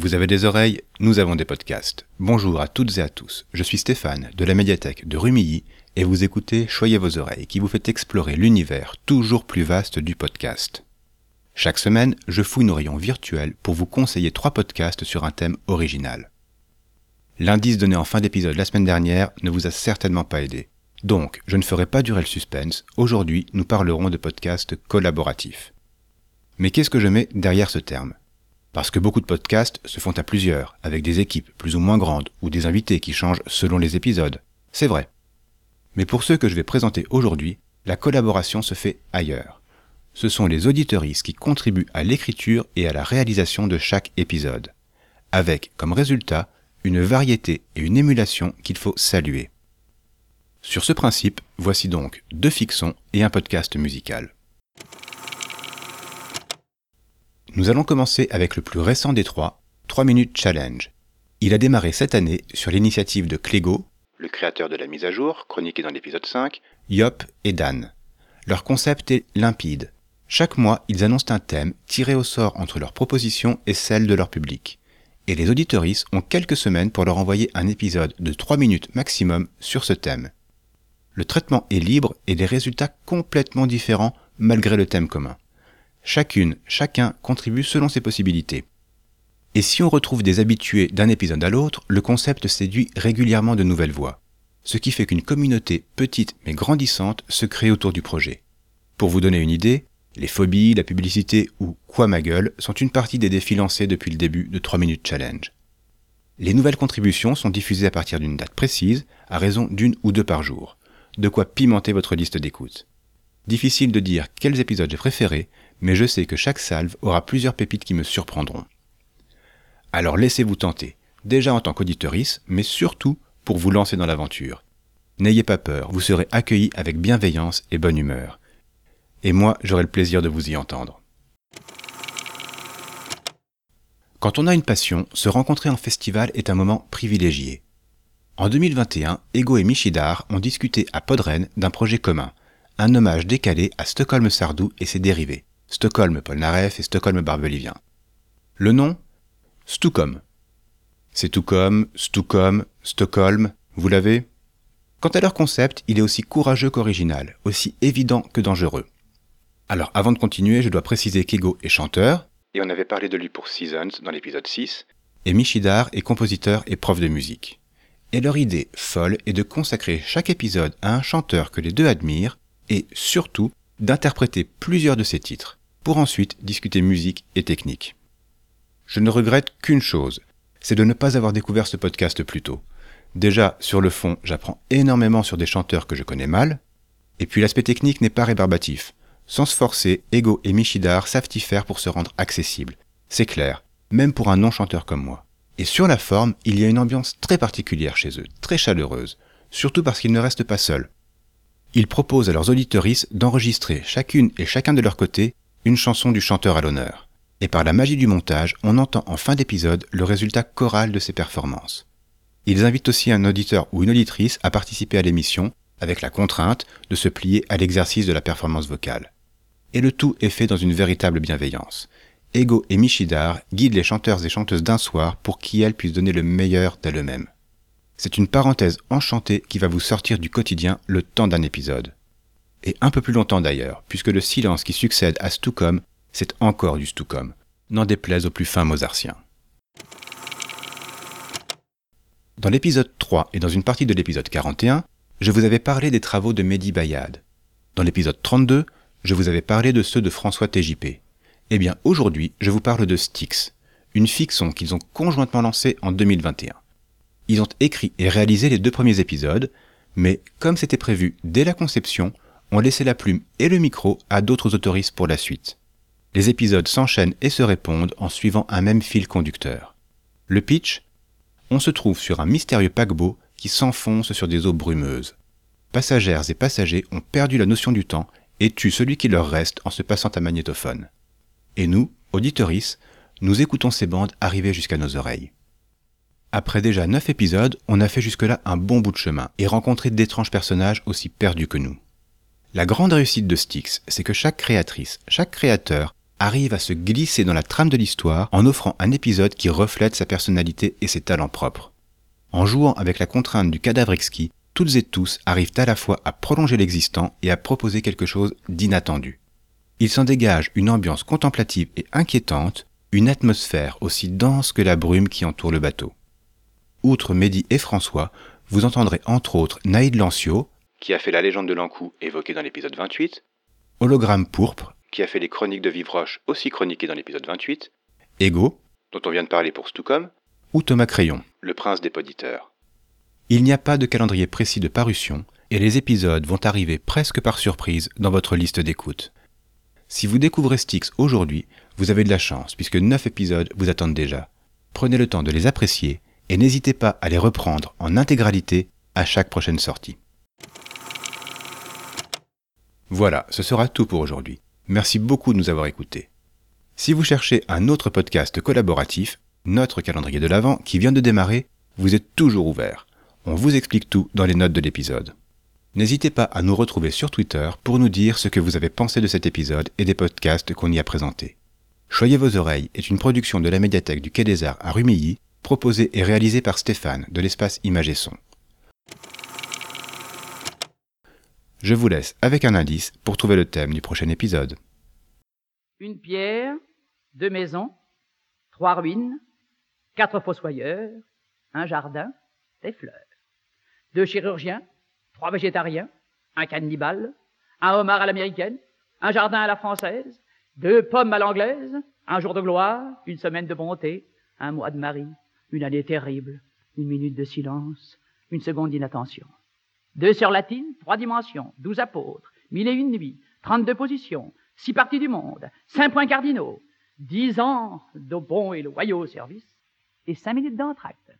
Vous avez des oreilles, nous avons des podcasts. Bonjour à toutes et à tous, je suis Stéphane de la médiathèque de Rumilly et vous écoutez Choyez vos oreilles qui vous fait explorer l'univers toujours plus vaste du podcast. Chaque semaine, je fouille nos rayons virtuels pour vous conseiller trois podcasts sur un thème original. L'indice donné en fin d'épisode la semaine dernière ne vous a certainement pas aidé. Donc, je ne ferai pas durer le suspense, aujourd'hui nous parlerons de podcasts collaboratifs. Mais qu'est-ce que je mets derrière ce terme? Parce que beaucoup de podcasts se font à plusieurs, avec des équipes plus ou moins grandes, ou des invités qui changent selon les épisodes. C'est vrai. Mais pour ceux que je vais présenter aujourd'hui, la collaboration se fait ailleurs. Ce sont les auditeuristes qui contribuent à l'écriture et à la réalisation de chaque épisode, avec comme résultat une variété et une émulation qu'il faut saluer. Sur ce principe, voici donc deux fictions et un podcast musical. Nous allons commencer avec le plus récent des trois, 3 minutes challenge. Il a démarré cette année sur l'initiative de Clégo, le créateur de la mise à jour, chroniquée dans l'épisode 5, Yop et Dan. Leur concept est limpide. Chaque mois, ils annoncent un thème tiré au sort entre leurs propositions et celles de leur public. Et les auditoristes ont quelques semaines pour leur envoyer un épisode de 3 minutes maximum sur ce thème. Le traitement est libre et des résultats complètement différents malgré le thème commun. Chacune, chacun contribue selon ses possibilités. Et si on retrouve des habitués d'un épisode à l'autre, le concept séduit régulièrement de nouvelles voix. Ce qui fait qu'une communauté petite mais grandissante se crée autour du projet. Pour vous donner une idée, les phobies, la publicité ou quoi ma gueule sont une partie des défis lancés depuis le début de 3 minutes challenge. Les nouvelles contributions sont diffusées à partir d'une date précise, à raison d'une ou deux par jour. De quoi pimenter votre liste d'écoute. Difficile de dire quels épisodes j'ai préférés, mais je sais que chaque salve aura plusieurs pépites qui me surprendront. Alors laissez-vous tenter, déjà en tant qu'auditorice, mais surtout pour vous lancer dans l'aventure. N'ayez pas peur, vous serez accueillis avec bienveillance et bonne humeur. Et moi, j'aurai le plaisir de vous y entendre. Quand on a une passion, se rencontrer en festival est un moment privilégié. En 2021, Ego et Michidar ont discuté à Podren d'un projet commun, un hommage décalé à Stockholm Sardou et ses dérivés. Stockholm Polnareff et Stockholm Barbelivien. Le nom Stucom. C'est tout comme, Stucom, Stockholm, vous l'avez? Quant à leur concept, il est aussi courageux qu'original, aussi évident que dangereux. Alors avant de continuer, je dois préciser qu'Ego est chanteur, et on avait parlé de lui pour Seasons dans l'épisode 6, et Michidar est compositeur et prof de musique. Et leur idée folle est de consacrer chaque épisode à un chanteur que les deux admirent, et surtout d'interpréter plusieurs de ses titres, pour ensuite discuter musique et technique. Je ne regrette qu'une chose, c'est de ne pas avoir découvert ce podcast plus tôt. Déjà, sur le fond, j'apprends énormément sur des chanteurs que je connais mal, et puis l'aspect technique n'est pas rébarbatif. Sans se forcer, Ego et Michidar savent y faire pour se rendre accessibles. C'est clair, même pour un non-chanteur comme moi. Et sur la forme, il y a une ambiance très particulière chez eux, très chaleureuse, surtout parce qu'ils ne restent pas seuls. Ils proposent à leurs auditoristes d'enregistrer chacune et chacun de leur côté une chanson du chanteur à l'honneur. Et par la magie du montage, on entend en fin d'épisode le résultat choral de ces performances. Ils invitent aussi un auditeur ou une auditrice à participer à l'émission, avec la contrainte de se plier à l'exercice de la performance vocale. Et le tout est fait dans une véritable bienveillance. Ego et Michidar guident les chanteurs et chanteuses d'un soir pour qu'elles puissent donner le meilleur d'elles-mêmes. C'est une parenthèse enchantée qui va vous sortir du quotidien le temps d'un épisode et un peu plus longtemps d'ailleurs, puisque le silence qui succède à Stucom, c'est encore du Stucom, n'en déplaise aux plus fins mozartiens. Dans l'épisode 3 et dans une partie de l'épisode 41, je vous avais parlé des travaux de Mehdi Bayad. Dans l'épisode 32, je vous avais parlé de ceux de François TJP. Eh bien, aujourd'hui, je vous parle de Styx, une fiction qu'ils ont conjointement lancée en 2021. Ils ont écrit et réalisé les deux premiers épisodes, mais comme c'était prévu dès la conception, ont laissé la plume et le micro à d'autres autoristes pour la suite. Les épisodes s'enchaînent et se répondent en suivant un même fil conducteur. Le pitch? On se trouve sur un mystérieux paquebot qui s'enfonce sur des eaux brumeuses. Passagères et passagers ont perdu la notion du temps et tuent celui qui leur reste en se passant un magnétophone. Et nous, auditoris, nous écoutons ces bandes arriver jusqu'à nos oreilles. Après déjà neuf épisodes, on a fait jusque-là un bon bout de chemin et rencontré d'étranges personnages aussi perdus que nous. La grande réussite de Styx, c'est que chaque créatrice, chaque créateur arrive à se glisser dans la trame de l'histoire en offrant un épisode qui reflète sa personnalité et ses talents propres. En jouant avec la contrainte du cadavre exquis, toutes et tous arrivent à la fois à prolonger l'existant et à proposer quelque chose d'inattendu. Il s'en dégage une ambiance contemplative et inquiétante, une atmosphère aussi dense que la brume qui entoure le bateau. Outre Mehdi et François, vous entendrez entre autres Naïd Lancio, qui a fait la légende de l'Ankou évoquée dans l'épisode 28, Hologramme Pourpre, qui a fait les chroniques de Vivroche aussi chroniquées dans l'épisode 28, Ego, dont on vient de parler pour Stucom, ou Thomas Crayon, le prince des poditeurs. Il n'y a pas de calendrier précis de parution, et les épisodes vont arriver presque par surprise dans votre liste d'écoute. Si vous découvrez Styx aujourd'hui, vous avez de la chance, puisque 9 épisodes vous attendent déjà. Prenez le temps de les apprécier et n'hésitez pas à les reprendre en intégralité à chaque prochaine sortie. Voilà, ce sera tout pour aujourd'hui. Merci beaucoup de nous avoir écoutés. Si vous cherchez un autre podcast collaboratif, notre calendrier de l'Avent qui vient de démarrer, vous êtes toujours ouvert. On vous explique tout dans les notes de l'épisode. N'hésitez pas à nous retrouver sur Twitter pour nous dire ce que vous avez pensé de cet épisode et des podcasts qu'on y a présentés. Choyez vos oreilles est une production de la médiathèque du Quai des Arts à Rumilly proposé et réalisé par Stéphane de l'espace Image et Son. Je vous laisse avec un indice pour trouver le thème du prochain épisode. Une pierre, deux maisons, trois ruines, quatre fossoyeurs, un jardin, des fleurs. Deux chirurgiens, trois végétariens, un cannibale, un homard à l'américaine, un jardin à la française, deux pommes à l'anglaise, un jour de gloire, une semaine de bonté, un mois de Marie, une année terrible, une minute de silence, une seconde d'inattention. Deux sœurs latines, trois dimensions, douze apôtres, mille et une nuits, trente-deux positions, six parties du monde, cinq points cardinaux, dix ans de bons et loyaux services, et cinq minutes d'entracte.